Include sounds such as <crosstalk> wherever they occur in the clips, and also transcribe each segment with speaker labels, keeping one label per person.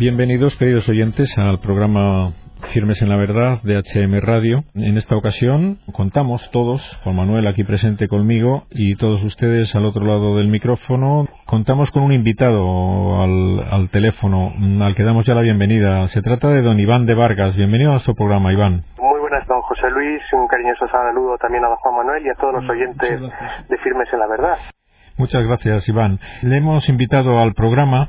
Speaker 1: Bienvenidos, queridos oyentes, al programa Firmes en la Verdad de HM Radio. En esta ocasión contamos todos, Juan Manuel aquí presente conmigo y todos ustedes al otro lado del micrófono, contamos con un invitado al, teléfono al que damos ya la bienvenida. Se trata de don Iván de Vargas. Bienvenido a nuestro programa, Iván.
Speaker 2: Muy buenas, don José Luis. Un cariñoso saludo también a don Juan Manuel y a todos los oyentes de Firmes en la Verdad.
Speaker 1: Muchas gracias, Iván. Le hemos invitado al programa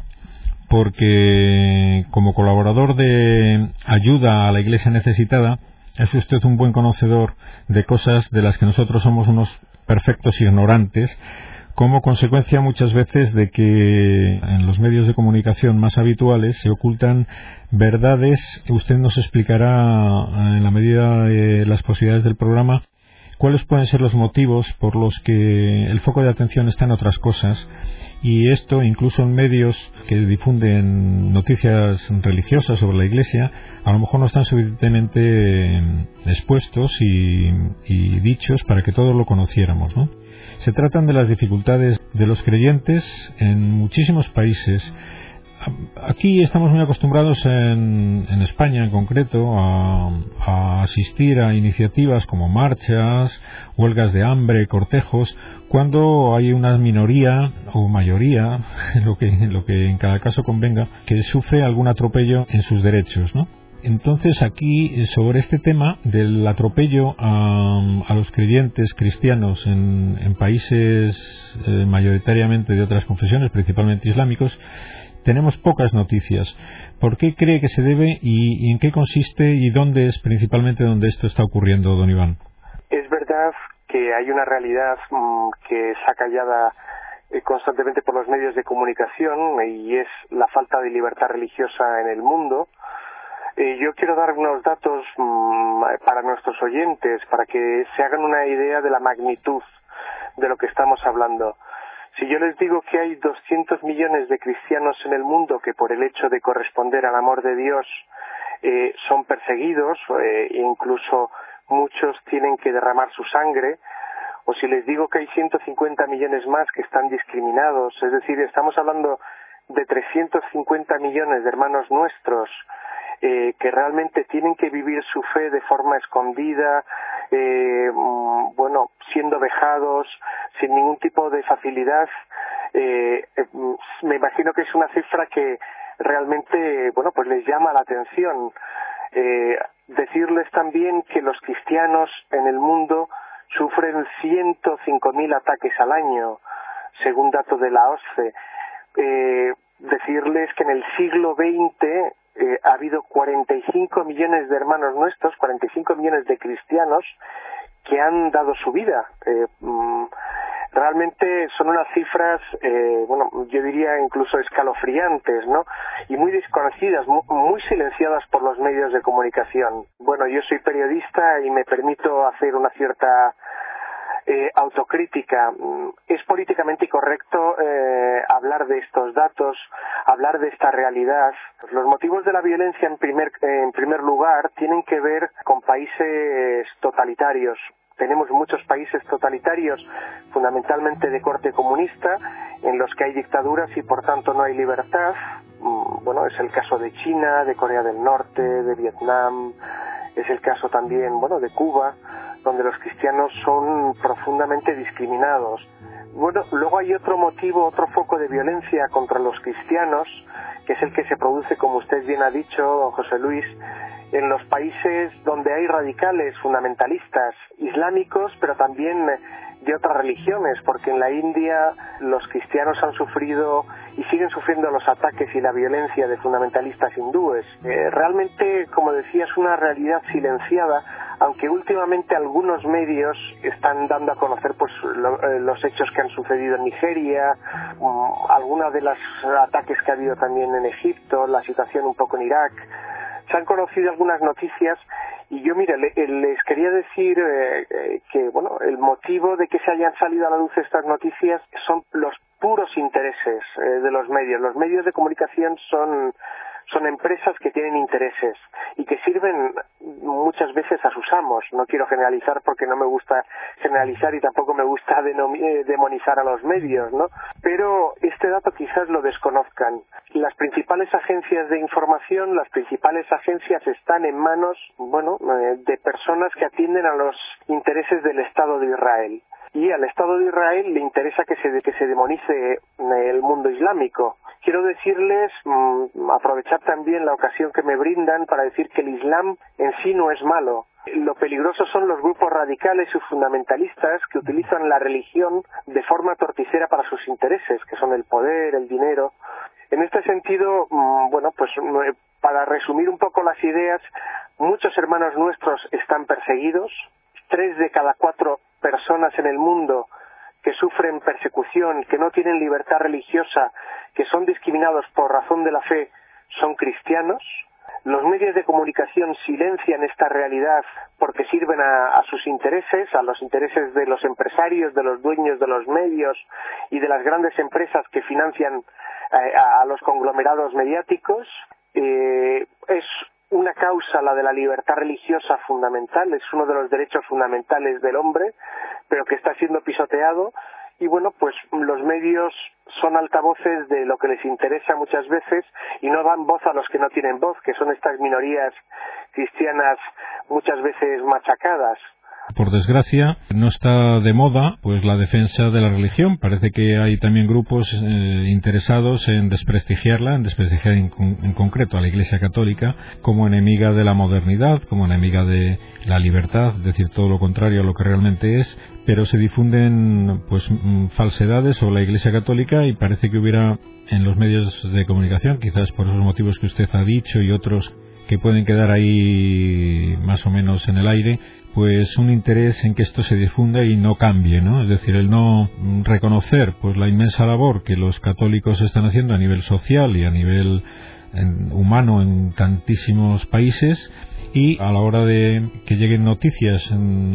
Speaker 1: porque como colaborador de ayuda a la Iglesia necesitada, es usted un buen conocedor de cosas de las que nosotros somos unos perfectos ignorantes, como consecuencia muchas veces de que en los medios de comunicación más habituales se ocultan verdades que usted nos explicará en la medida de las posibilidades del programa cuáles pueden ser los motivos por los que el foco de atención está en otras cosas y esto incluso en medios que difunden noticias religiosas sobre la Iglesia a lo mejor no están suficientemente expuestos y, dichos para que todos lo conociéramos. ¿no? Se tratan de las dificultades de los creyentes en muchísimos países Aquí estamos muy acostumbrados en, España en concreto a, asistir a iniciativas como marchas, huelgas de hambre, cortejos, cuando hay una minoría o mayoría, <laughs> lo que, lo que en cada caso convenga, que sufre algún atropello en sus derechos, ¿no? Entonces aquí sobre este tema del atropello a, los creyentes cristianos en, países eh, mayoritariamente de otras confesiones, principalmente islámicos, tenemos pocas noticias. ¿Por qué cree que se debe y, en qué consiste y dónde es principalmente donde esto está ocurriendo, don Iván?
Speaker 2: Es verdad que hay una realidad mm, que es acallada eh, constantemente por los medios de comunicación y es la falta de libertad religiosa en el mundo. Eh, yo quiero dar unos datos mm, para nuestros oyentes para que se hagan una idea de la magnitud de lo que estamos hablando. Si yo les digo que hay 200 millones de cristianos en el mundo que por el hecho de corresponder al amor de Dios eh, son perseguidos eh, incluso muchos tienen que derramar su sangre, o si les digo que hay 150 millones más que están discriminados, es decir, estamos hablando de 350 millones de hermanos nuestros eh, que realmente tienen que vivir su fe de forma escondida, eh, mm, bueno, siendo vejados, sin ningún tipo de facilidad. Eh, eh, mm, me imagino que es una cifra que realmente, bueno, pues les llama la atención. decirles también que los cristianos en el mundo sufren 105.000 ataques al año, según datos de la OSCE. decirles que en el siglo XX eh, ha habido 45 millones de hermanos nuestros, 45 millones de cristianos que han dado su vida. Eh, mm, realmente son unas cifras, eh, bueno, yo diría incluso escalofriantes, ¿no? Y muy desconocidas, muy, silenciadas por los medios de comunicación. Bueno, yo soy periodista y me permito hacer una cierta eh, autocrítica. Mm, es políticamente correcto eh, hablar de estos datos, hablar de esta realidad. Los motivos de la violencia, en primer, en primer lugar, tienen que ver con países totalitarios. Tenemos muchos países totalitarios, fundamentalmente de corte comunista, en los que hay dictaduras y por tanto no hay libertad. Mm, bueno, es el caso de China, de Corea del Norte, de Vietnam, es el caso también, bueno, de Cuba donde los cristianos son profundamente discriminados. Bueno, luego hay otro motivo, otro foco de violencia contra los cristianos, que es el que se produce, como usted bien ha dicho, José Luis, en los países donde hay radicales fundamentalistas islámicos, pero también de otras religiones, porque en la India los cristianos han sufrido y siguen sufriendo los ataques y la violencia de fundamentalistas hindúes. Eh, realmente, como decía, es una realidad silenciada aunque últimamente algunos medios están dando a conocer pues eh, los hechos que han sucedido en Nigeria, um, algunos de los ataques que ha habido también en Egipto, la situación un poco en Irak. Se han conocido algunas noticias y yo, mire, les quería decir eh, eh, que, bueno, el motivo de que se hayan salido a la luz estas noticias son los puros intereses de los medios. Los medios de comunicación son son empresas que tienen intereses y que sirven muchas veces a sus amos. No quiero generalizar porque no me gusta generalizar y tampoco me gusta <laughs> eh, demonizar a los medios, ¿no? Pero este dato quizás lo desconozcan. Las principales agencias de información, las principales agencias están en manos, bueno, eh, de personas que atienden a los intereses del Estado de Israel y al Estado de Israel le interesa que se, que se demonice el mundo islámico. Quiero decirles, mm, aprovechar también la ocasión que me brindan para decir que el Islam en sí no es malo. Lo peligroso son los grupos radicales y fundamentalistas que utilizan la religión de forma torticera para sus intereses, que son el poder, el dinero. En este sentido, mm, bueno, pues mm, para resumir un poco las ideas, muchos hermanos nuestros están perseguidos, tres de cada cuatro personas en el mundo que sufren persecución, que no tienen libertad religiosa, que son discriminados por razón de la fe, son cristianos. Los medios de comunicación silencian esta realidad porque sirven a, sus intereses, a los intereses de los empresarios, de los dueños de los medios y de las grandes empresas que financian eh, a los conglomerados mediáticos. Eh, una causa, la de la libertad religiosa fundamental, es uno de los derechos fundamentales del hombre, pero que está siendo pisoteado. Y bueno, pues los medios son altavoces de lo que les interesa muchas veces y no dan voz a los que no tienen voz, que son estas minorías cristianas muchas veces machacadas.
Speaker 1: Por desgracia, no está de moda pues la defensa de la religión. Parece que hay también grupos eh, interesados en desprestigiarla, en desprestigiar en, concreto a la Iglesia Católica como enemiga de la modernidad, como enemiga de la libertad, es decir, todo lo contrario a lo que realmente es. Pero se difunden pues mm, falsedades sobre la Iglesia Católica y parece que hubiera en los medios de comunicación, quizás por esos motivos que usted ha dicho y otros que pueden quedar ahí más o menos en el aire, pues un interés en que esto se difunda y no cambie, ¿no? Es decir, el no reconocer pues la inmensa labor que los católicos están haciendo a nivel social y a nivel humano en tantísimos países y a la hora de que lleguen noticias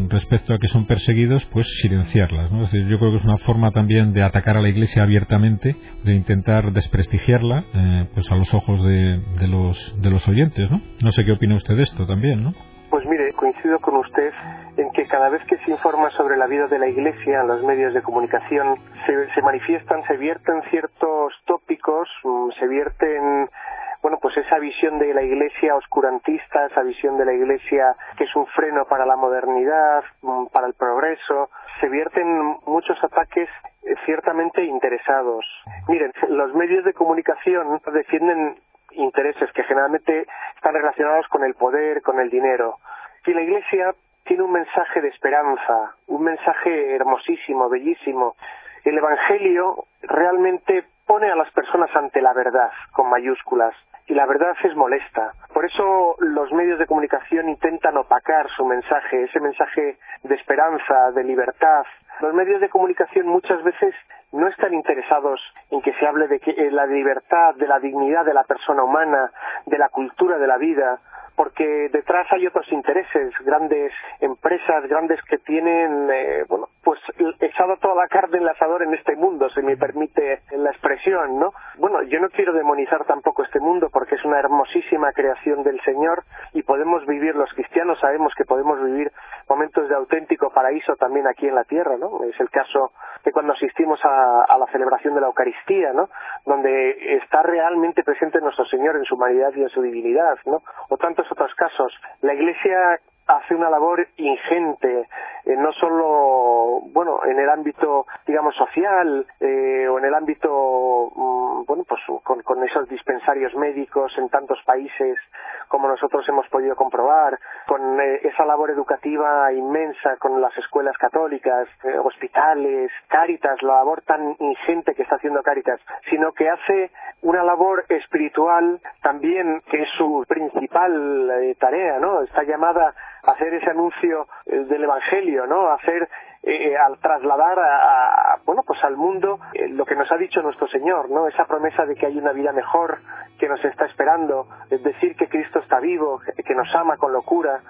Speaker 1: respecto a que son perseguidos, pues silenciarlas. ¿no? Es decir, yo creo que es una forma también de atacar a la Iglesia abiertamente, de intentar desprestigiarla eh, pues a los ojos de, de, los, de los oyentes. ¿no? no sé qué opina usted de esto también, ¿no?
Speaker 2: Pues mire, coincido con usted en que cada vez que se informa sobre la vida de la Iglesia en los medios de comunicación se, manifiestan, se vierten ciertos tópicos, mm, se vierten bueno, pues esa visión de la Iglesia oscurantista, esa visión de la Iglesia que es un freno para la modernidad, mm, para el progreso, se vierten muchos ataques eh, ciertamente interesados. Miren, los medios de comunicación defienden intereses que generalmente están relacionados con el poder, con el dinero. Y la Iglesia tiene un mensaje de esperanza, un mensaje hermosísimo, bellísimo. El Evangelio realmente pone a las personas ante la verdad, con mayúsculas, y la verdad es molesta. Por eso los medios de comunicación intentan opacar su mensaje, ese mensaje de esperanza, de libertad. Los medios de comunicación muchas veces no están interesados en que se hable de que, eh, la libertad, de la dignidad de la persona humana, de la cultura de la vida, porque detrás hay otros intereses, grandes empresas, grandes que tienen, eh, bueno, pues echado toda la carne en el asador en este mundo, si me permite la expresión, ¿no? Bueno, yo no quiero demonizar tampoco este mundo porque es una hermosísima creación del Señor y podemos vivir, los cristianos sabemos que podemos vivir momentos de auténtico paraíso también aquí en la tierra, ¿no? Es el caso de cuando asistimos a, a la celebración de la Eucaristía, ¿no? Donde está realmente presente nuestro Señor en su humanidad y en su divinidad, ¿no? O tantos otros casos. La Iglesia hace una labor ingente, eh, no solo, bueno, en el ámbito, digamos, social eh, o en el ámbito, mm, bueno, pues con, con, esos dispensarios médicos en tantos países como nosotros hemos podido comprobar, con eh, esa labor educativa inmensa con las escuelas católicas, hospitales, Cáritas, la labor tan ingente que está haciendo Cáritas, sino que hace una labor espiritual también que es su principal tarea, ¿no? Está llamada hacer ese anuncio eh, del Evangelio, ¿no? Hacer eh, eh, al trasladar a, bueno pues al mundo lo que nos ha dicho nuestro Señor, ¿no? Esa promesa de que hay una vida mejor que nos está esperando, es decir que Cristo está vivo, que nos ama con locura.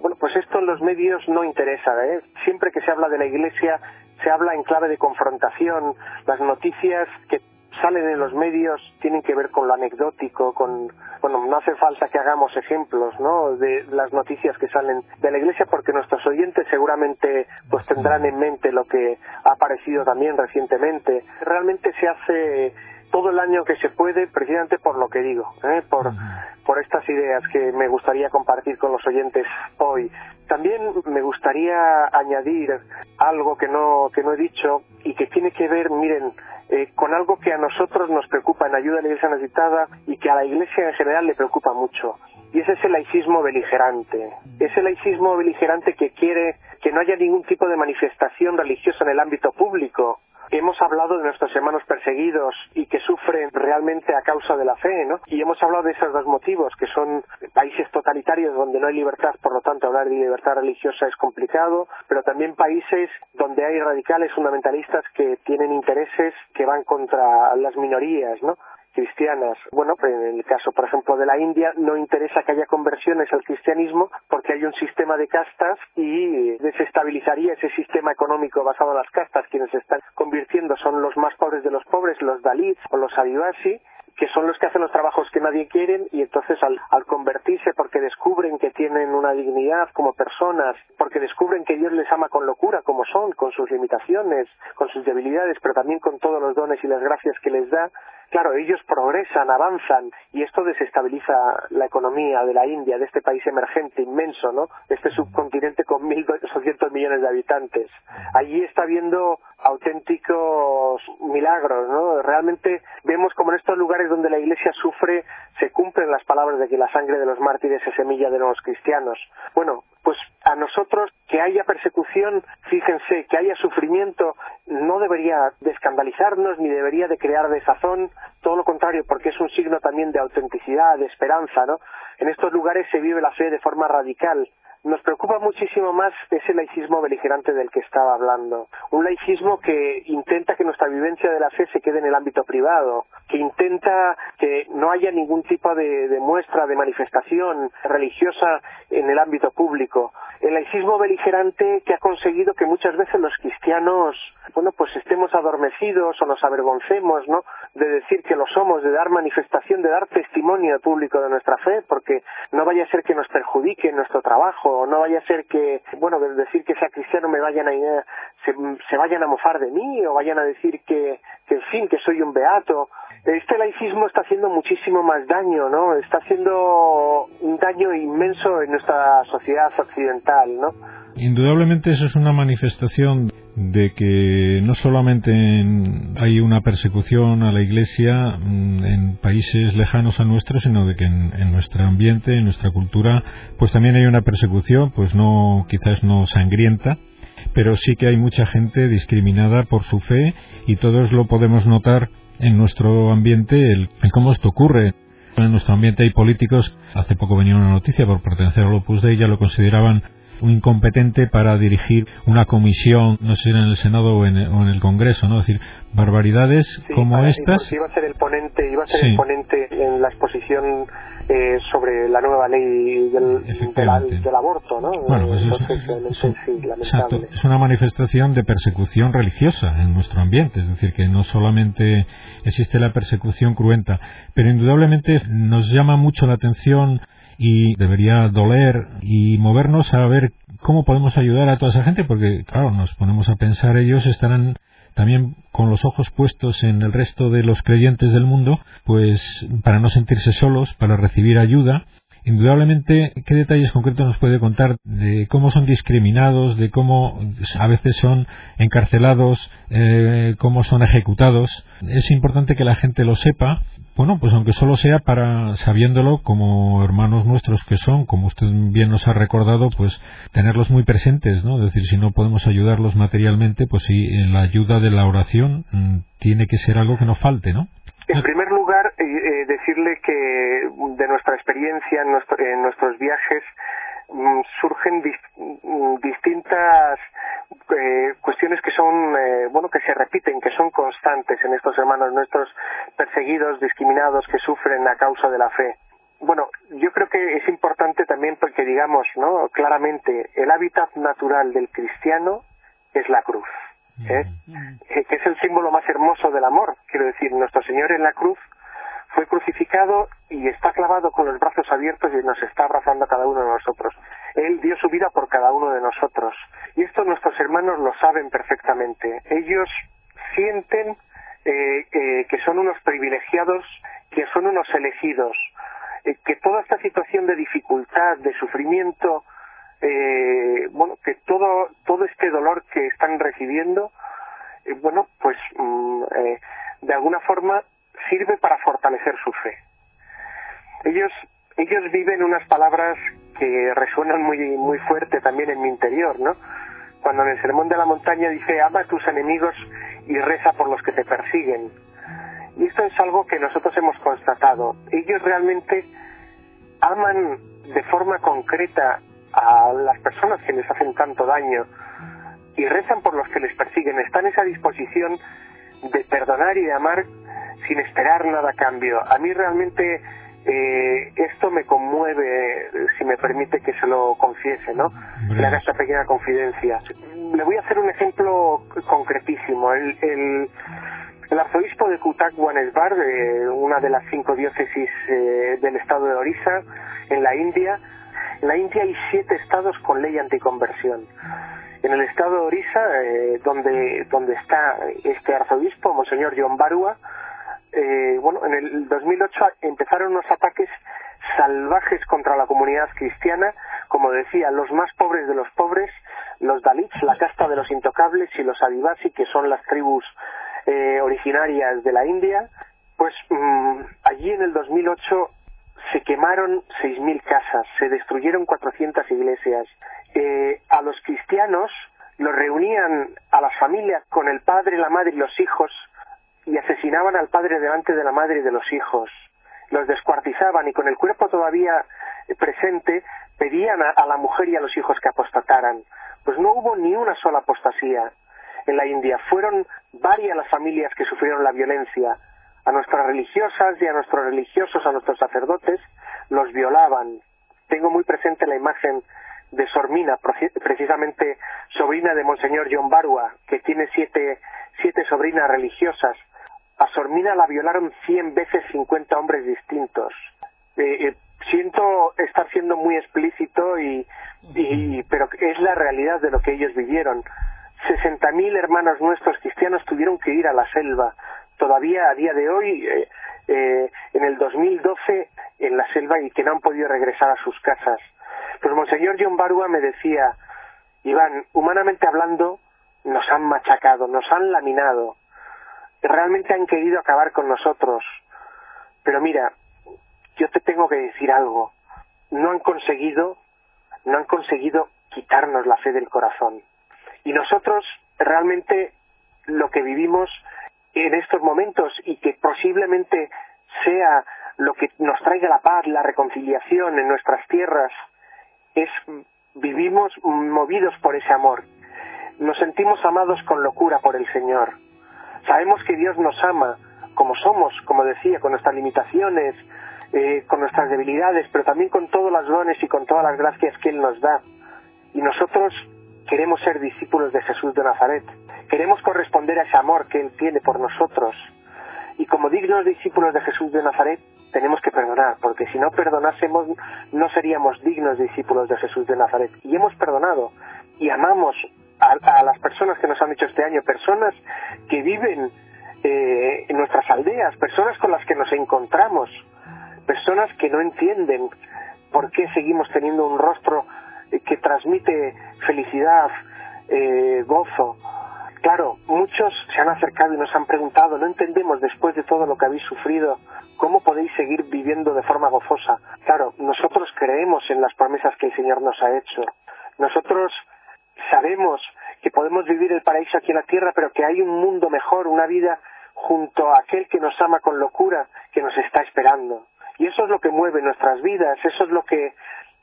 Speaker 2: bueno, pues esto en los medios no interesa, ¿eh? Siempre que se habla de la Iglesia se habla en clave de confrontación. Las noticias que salen en los medios tienen que ver con lo anecdótico, con, bueno, no hace falta que hagamos ejemplos, ¿no? De las noticias que salen de la iglesia porque nuestros oyentes seguramente pues tendrán en mente lo que ha aparecido también recientemente. Realmente se hace todo el año que se puede, precisamente por lo que digo, ¿eh? por, por estas ideas que me gustaría compartir con los oyentes hoy. También me gustaría añadir algo que no, que no he dicho y que tiene que ver, miren, eh, con algo que a nosotros nos preocupa en ayuda a la Iglesia necesitada y que a la Iglesia en general le preocupa mucho. Y ese es el laicismo beligerante. Ese laicismo beligerante que quiere que no haya ningún tipo de manifestación religiosa en el ámbito público, hemos hablado de nuestros hermanos perseguidos y que sufren realmente a causa de la fe, ¿no? Y hemos hablado de esos dos motivos, que son países totalitarios donde no hay libertad, por lo tanto hablar de libertad religiosa es complicado, pero también países donde hay radicales fundamentalistas que tienen intereses que van contra las minorías, ¿no? Cristianas. Bueno, en el caso, por ejemplo, de la India, no interesa que haya conversiones al cristianismo porque hay un sistema de castas y desestabilizaría ese sistema económico basado en las castas. Quienes se están convirtiendo son los más pobres de los pobres, los Dalí o los Adivasi, que son los que hacen los trabajos que nadie quiere y entonces al, convertirse porque descubren que tienen una dignidad como personas, porque descubren que Dios les ama con locura como son, con sus limitaciones, con sus debilidades, pero también con todos los dones y las gracias que les da, claro, ellos progresan, avanzan y esto desestabiliza la economía de la India, de este país emergente inmenso, ¿no? Este subcontinente con 1.200 millones de habitantes. Allí está habiendo auténticos milagros, ¿no? Realmente vemos como en estos lugares donde la Iglesia sufre se cumplen las palabras de que la sangre de los mártires es semilla de los cristianos. Bueno, pues a nosotros que haya persecución, fíjense, que haya sufrimiento, no debería de escandalizarnos ni debería de crear desazón, todo lo contrario, porque es un signo también de autenticidad, de esperanza, ¿no? En estos lugares se vive la fe de forma radical, nos preocupa muchísimo más ese laicismo beligerante del que estaba hablando. Un laicismo que intenta que nuestra vivencia de la fe se quede en el ámbito privado, que intenta que no haya ningún tipo de, de muestra, de manifestación religiosa en el ámbito público. El laicismo beligerante que ha conseguido que muchas veces los cristianos, bueno, pues estemos adormecidos o nos avergoncemos, ¿no? De decir que lo somos, de dar manifestación, de dar testimonio público de nuestra fe, porque no vaya a ser que nos perjudique en nuestro trabajo o no vaya a ser que, bueno, decir que sea cristiano me vayan a, se, se vayan a mofar de mí o vayan a decir que, que, en fin, que soy un beato. Este laicismo está haciendo muchísimo más daño, ¿no? Está haciendo un daño inmenso en nuestra sociedad occidental, ¿no?
Speaker 1: Indudablemente eso es una manifestación de que no solamente hay una persecución a la Iglesia mm, en países lejanos a nuestros, sino de que en, nuestro ambiente, en nuestra cultura, pues también hay una persecución, pues no, quizás no sangrienta, pero sí que hay mucha gente discriminada por su fe y todos lo podemos notar en nuestro ambiente el, cómo esto ocurre. En nuestro ambiente hay políticos, hace poco venía una noticia por pertenecer al Opus Dei, ya lo consideraban un incompetente para dirigir una comisión, no sé en el Senado o en, el Congreso, ¿no? Es decir, barbaridades como estas.
Speaker 2: Iba a ser el ponente, iba a ser el ponente en la exposición eh, sobre la nueva ley del, del, aborto, ¿no?
Speaker 1: Bueno, pues es, es una manifestación de persecución religiosa en nuestro ambiente, es decir, que no solamente existe la persecución cruenta, pero indudablemente nos llama mucho la atención y debería doler y movernos a ver cómo podemos ayudar a toda esa gente, porque claro, nos ponemos a pensar, ellos estarán también con los ojos puestos en el resto de los creyentes del mundo, pues para no sentirse solos, para recibir ayuda Indudablemente, ¿qué detalles concretos nos puede contar de cómo son discriminados, de cómo a veces son encarcelados, eh, cómo son ejecutados? Es importante que la gente lo sepa, bueno, pues aunque solo sea para, sabiéndolo como hermanos nuestros que son, como usted bien nos ha recordado, pues tenerlos muy presentes, ¿no? Es decir, si no podemos ayudarlos materialmente, pues sí, la ayuda de la oración mm, tiene que ser algo que no falte, ¿no?
Speaker 2: En primer lugar, eh, eh, decirle que de nuestra experiencia en, nuestros viajes mm, surgen mm, distintas eh, cuestiones que son bueno que se repiten que son constantes en estos hermanos nuestros perseguidos discriminados que sufren a causa de la fe. Bueno yo creo que es importante también porque digamos no claramente el hábitat natural del cristiano es la cruz ¿eh? Eh, que es el símbolo más hermoso del amor. Quiero decir, nuestro Señor en la cruz fue crucificado y está clavado con los brazos abiertos y nos está abrazando a cada uno de nosotros. Él dio su vida por cada uno de nosotros. Y esto nuestros hermanos lo saben perfectamente. Ellos sienten eh, que son unos privilegiados, que son unos elegidos, eh, que toda esta situación de dificultad, de sufrimiento, eh, bueno, que todo, todo este dolor que están recibiendo, eh, bueno, pues mm, eh, de alguna forma sirve para fortalecer su fe. Ellos, ellos viven unas palabras que resuenan muy, muy fuerte también en mi interior, ¿no? Cuando en el Sermón de la Montaña dice, ama a tus enemigos y reza por los que te persiguen. Y esto es algo que nosotros hemos constatado. Ellos realmente aman de forma concreta a las personas que les hacen tanto daño y rezan por los que les persiguen. Están en esa disposición de perdonar y de amar sin esperar nada a cambio. A mí realmente eh, esto me conmueve, si me permite que se lo confiese, ¿no? Le haga esta pequeña confidencia. Le voy a hacer un ejemplo concretísimo. El, el, el arzobispo de Kutak Wanesbar, de una de las cinco diócesis eh, del estado de Orissa, en la India, en la India hay siete estados con ley anticonversión. En el estado de Orissa, eh, donde, donde está este arzobispo, Monseñor John Barua, eh, bueno, en el 2008 empezaron unos ataques salvajes contra la comunidad cristiana, como decía, los más pobres de los pobres, los Dalits, la casta de los intocables, y los Adivasi, que son las tribus eh, originarias de la India, pues mm, allí en el 2008 se quemaron 6.000 casas, se destruyeron 400 iglesias. Eh, a los cristianos los reunían a las familias con el padre, la madre y los hijos y asesinaban al padre delante de la madre y de los hijos. Los descuartizaban y con el cuerpo todavía presente pedían a, la mujer y a los hijos que apostataran. Pues no hubo ni una sola apostasía en la India. Fueron varias las familias que sufrieron la violencia. A nuestras religiosas y a nuestros religiosos, a nuestros sacerdotes, los violaban. Tengo muy presente la imagen de Sormina, precisamente sobrina de Monseñor John Barua, que tiene siete, siete sobrinas religiosas. A Sormina la violaron cien veces cincuenta hombres distintos. Eh, eh, siento estar siendo muy explícito y, y, pero es la realidad de lo que ellos vivieron. Sesenta mil hermanos nuestros cristianos tuvieron que ir a la selva. Todavía a día de hoy, eh, eh, en el 2012, en la selva y que no han podido regresar a sus casas. Pues Monseñor John Barua me decía, Iván, humanamente hablando, nos han machacado, nos han laminado, realmente han querido acabar con nosotros. Pero mira, yo te tengo que decir algo, no han conseguido, no han conseguido quitarnos la fe del corazón. Y nosotros realmente lo que vivimos en estos momentos y que posiblemente sea lo que nos traiga la paz, la reconciliación en nuestras tierras, es vivimos movidos por ese amor. Nos sentimos amados con locura por el Señor. Sabemos que Dios nos ama como somos, como decía, con nuestras limitaciones, eh, con nuestras debilidades, pero también con todos los dones y con todas las gracias que Él nos da. Y nosotros queremos ser discípulos de Jesús de Nazaret. Queremos corresponder a ese amor que Él tiene por nosotros. Y como dignos discípulos de Jesús de Nazaret, tenemos que perdonar, porque si no perdonásemos, no seríamos dignos discípulos de Jesús de Nazaret. Y hemos perdonado y amamos a, las personas que nos han hecho este año, personas que viven eh, en nuestras aldeas, personas con las que nos encontramos, personas que no entienden por qué seguimos teniendo un rostro eh, que transmite felicidad, eh, gozo. Claro, muchos se han acercado y nos han preguntado, no entendemos después de todo lo que habéis sufrido, ¿cómo podéis seguir viviendo de forma gozosa? Claro, nosotros creemos en las promesas que el Señor nos ha hecho. Nosotros sabemos que podemos vivir el paraíso aquí en la tierra, pero que hay un mundo mejor, una vida junto a aquel que nos ama con locura, que nos está esperando. Y eso es lo que mueve nuestras vidas, eso es lo que,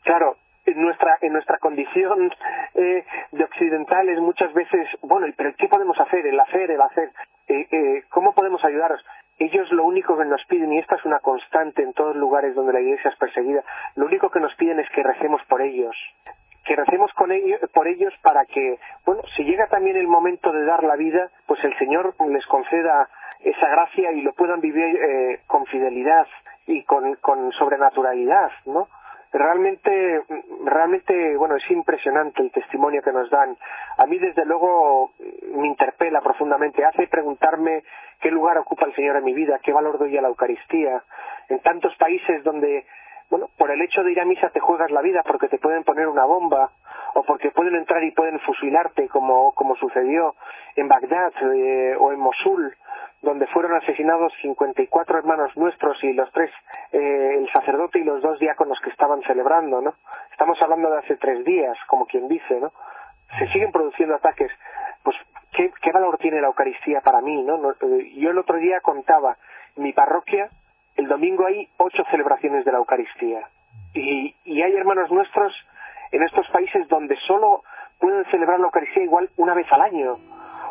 Speaker 2: claro, en nuestra en nuestra condición eh, de occidentales muchas veces bueno pero qué podemos hacer el hacer el hacer. Eh, eh, cómo podemos ayudaros ellos lo único que nos piden y esta es una constante en todos lugares donde la iglesia es perseguida lo único que nos piden es que recemos por ellos. Que recemos con ellos, por ellos para que, bueno, si llega también el momento de dar la vida, pues el Señor les conceda esa gracia y lo puedan vivir eh, con fidelidad y con, con sobrenaturalidad, ¿no? Realmente realmente bueno es impresionante el testimonio que nos dan. A mí desde luego me interpela profundamente hace preguntarme qué lugar ocupa el Señor en mi vida qué valor doy a la Eucaristía. En tantos países donde bueno por el hecho de ir a misa te juegas la vida porque te pueden poner una bomba o porque pueden entrar y pueden fusilarte como como sucedió en Bagdad eh, o en Mosul donde fueron asesinados 54 hermanos nuestros y los tres, eh, el sacerdote y los dos diáconos que estaban celebrando, ¿no? Estamos hablando de hace tres días, como quien dice, ¿no? Se siguen produciendo ataques. Pues, ¿qué, qué valor tiene la Eucaristía para mí, no? Eh, yo el otro día contaba, en mi parroquia, el domingo hay ocho celebraciones de la Eucaristía. Y, y hay hermanos nuestros en estos países donde solo pueden celebrar la Eucaristía igual una vez al año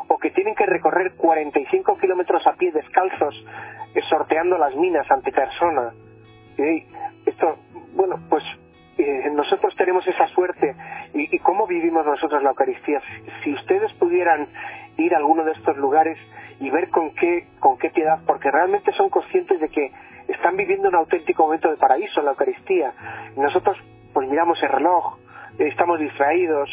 Speaker 2: o que tienen que recorrer 45 kilómetros a pie descalzos eh, sorteando las minas ante persona. Esto, bueno, pues eh, nosotros tenemos esa suerte. ¿Y, ¿Y, cómo vivimos nosotros la Eucaristía? Si ustedes pudieran ir a alguno de estos lugares y ver con qué, con qué piedad, porque realmente son conscientes de que están viviendo un auténtico momento de paraíso en la Eucaristía. Nosotros, pues miramos el reloj, estamos distraídos,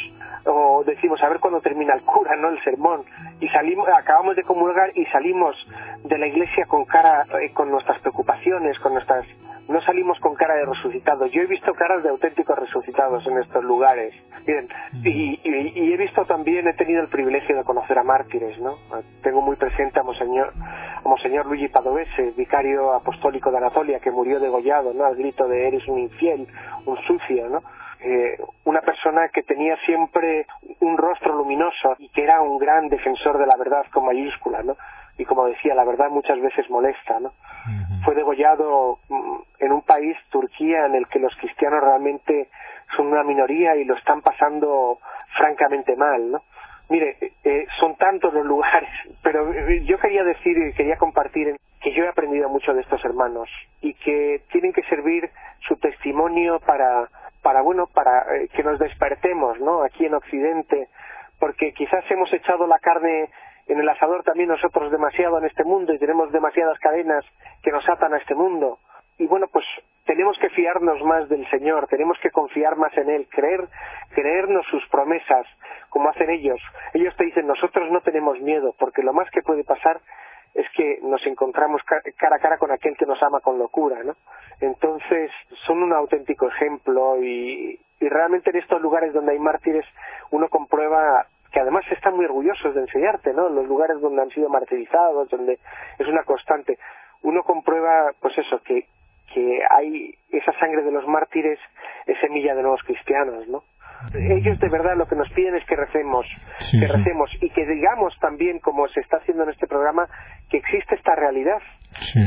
Speaker 2: o decimos a ver cuándo termina el cura, ¿no? El sermón. Y salimos, acabamos de comulgar y salimos de la iglesia con cara, eh, con nuestras preocupaciones, con nuestras, no salimos con cara de resucitados. Yo he visto caras de auténticos resucitados en estos lugares. Bien, y, y, he visto también, he tenido el privilegio de conocer a mártires, ¿no? Tengo muy presente a Monseñor, a Monseñor Luigi Padovese, vicario apostólico de Anatolia, que murió degollado, ¿no? Al grito de eres un infiel, un sucio, ¿no? Eh, una persona que tenía siempre un rostro luminoso y que era un gran defensor de la verdad con mayúscula, ¿no? Y como decía, la verdad muchas veces molesta, ¿no? Fue degollado mm, en un país, Turquía, en el que los cristianos realmente son una minoría y lo están pasando francamente mal, ¿no? Mire, eh, son tantos los <laughs> lugares, pero eh, yo quería decir y quería compartir que yo he aprendido mucho de estos hermanos y que tienen que servir su testimonio para para bueno para eh, que nos despertemos no aquí en Occidente porque quizás hemos echado la carne en el asador también nosotros demasiado en este mundo y tenemos demasiadas cadenas que nos atan a este mundo. Y bueno pues tenemos que fiarnos más del Señor tenemos que confiar más en él creer creernos sus promesas como hacen ellos. Ellos te dicen nosotros no tenemos miedo porque lo más que puede pasar es que nos encontramos cara a cara con aquel que nos ama con locura, ¿no? Entonces, son un auténtico ejemplo y, realmente en estos lugares donde hay mártires uno comprueba que además están muy orgullosos de enseñarte, ¿no? Los lugares donde han sido martirizados, donde es una constante. Uno comprueba, pues eso, que, que hay esa sangre de los mártires es semilla de nuevos cristianos, ¿no? Ellos de verdad lo que nos piden es que recemos, que recemos y que digamos también, como se está haciendo en este programa, que existe esta realidad,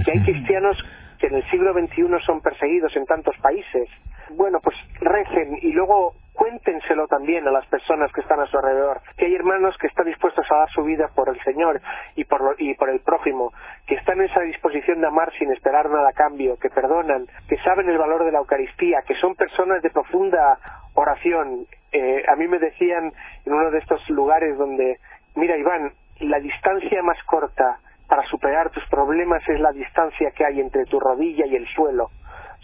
Speaker 2: que hay cristianos que en el siglo XXI son perseguidos en tantos países. Bueno, pues recen y luego cuéntenselo también a las personas que están a su alrededor, que hay hermanos que están dispuestos a dar su vida por el Señor y por, y por el prójimo, que están en esa disposición de amar sin esperar nada a cambio, que perdonan, que saben el valor de la Eucaristía, que son personas de profunda oración. Eh, a mí me decían en uno de estos lugares donde, mira Iván, la distancia más corta para superar tus problemas es la distancia que hay entre tu rodilla y el suelo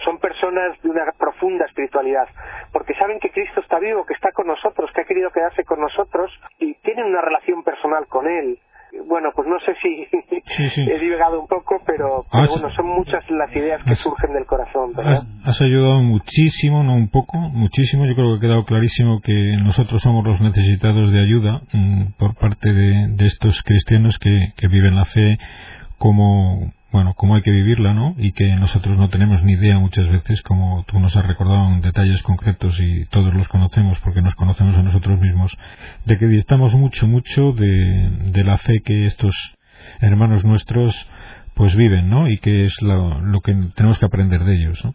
Speaker 2: son personas de una profunda espiritualidad, porque saben que Cristo está vivo, que está con nosotros, que ha querido quedarse con nosotros y tienen una relación personal con Él. Bueno, pues no sé si <laughs> he divagado un poco, pero, bueno, son muchas las ideas que surgen del corazón.
Speaker 1: Has, ayudado muchísimo, no un poco, muchísimo. Yo creo que ha quedado clarísimo que nosotros somos los necesitados de ayuda mm, por parte de, estos cristianos que, que viven la fe como bueno, cómo hay que vivirla, ¿no? Y que nosotros no tenemos ni idea muchas veces, como tú nos has recordado en detalles concretos y todos los conocemos porque nos conocemos a nosotros mismos, de que distamos mucho, mucho de, la fe que estos hermanos nuestros pues viven, ¿no? Y que es lo, lo que tenemos que aprender de ellos, ¿no?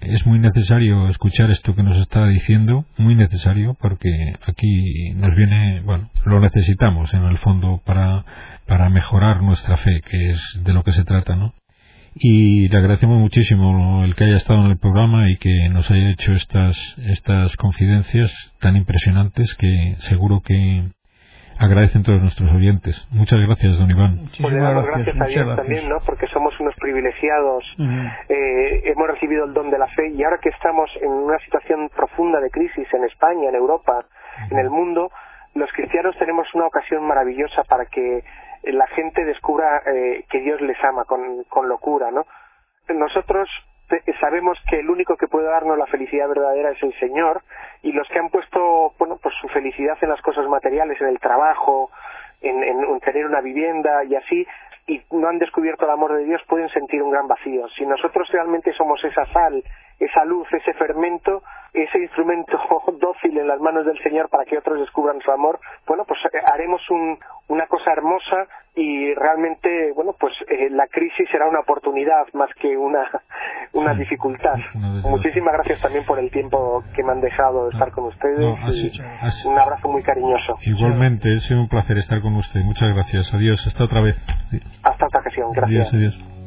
Speaker 1: Es muy necesario escuchar esto que nos está diciendo, muy necesario, porque aquí nos viene, bueno, lo necesitamos en el fondo para, para mejorar nuestra fe, que es de lo que se trata, ¿no? y le agradecemos muchísimo el que haya estado en el programa y que nos haya hecho estas, estas confidencias tan impresionantes que seguro que agradecen todos nuestros oyentes. Muchas gracias, don Iván.
Speaker 2: Pues le damos gracias, a Dios también, ¿no? Porque somos unos privilegiados, eh, hemos recibido el don de la fe y ahora que estamos en una situación profunda de crisis en España, en Europa, en el mundo, los cristianos tenemos una ocasión maravillosa para que la gente descubra eh, que Dios les ama con, con locura, ¿no? Nosotros sabemos que el único que puede darnos la felicidad verdadera es el Señor y los que han puesto bueno pues su felicidad en las cosas materiales en el trabajo en, en, tener una vivienda y así y no han descubierto el amor de Dios pueden sentir un gran vacío. Si nosotros realmente somos esa sal esa luz ese fermento ese instrumento <laughs> dócil en las manos del Señor para que otros descubran su amor. Bueno pues eh, haremos un, una cosa hermosa y realmente bueno pues eh, la crisis será una oportunidad más que una <laughs> una dificultad. muchísimas gracias también por el tiempo que me han dejado de estar con ustedes un abrazo muy cariñoso.
Speaker 1: Igualmente ha sido un placer estar con usted. Muchas gracias. Adiós. Hasta otra vez.
Speaker 2: Hasta otra ocasión. Gracias.
Speaker 1: Adiós, adiós.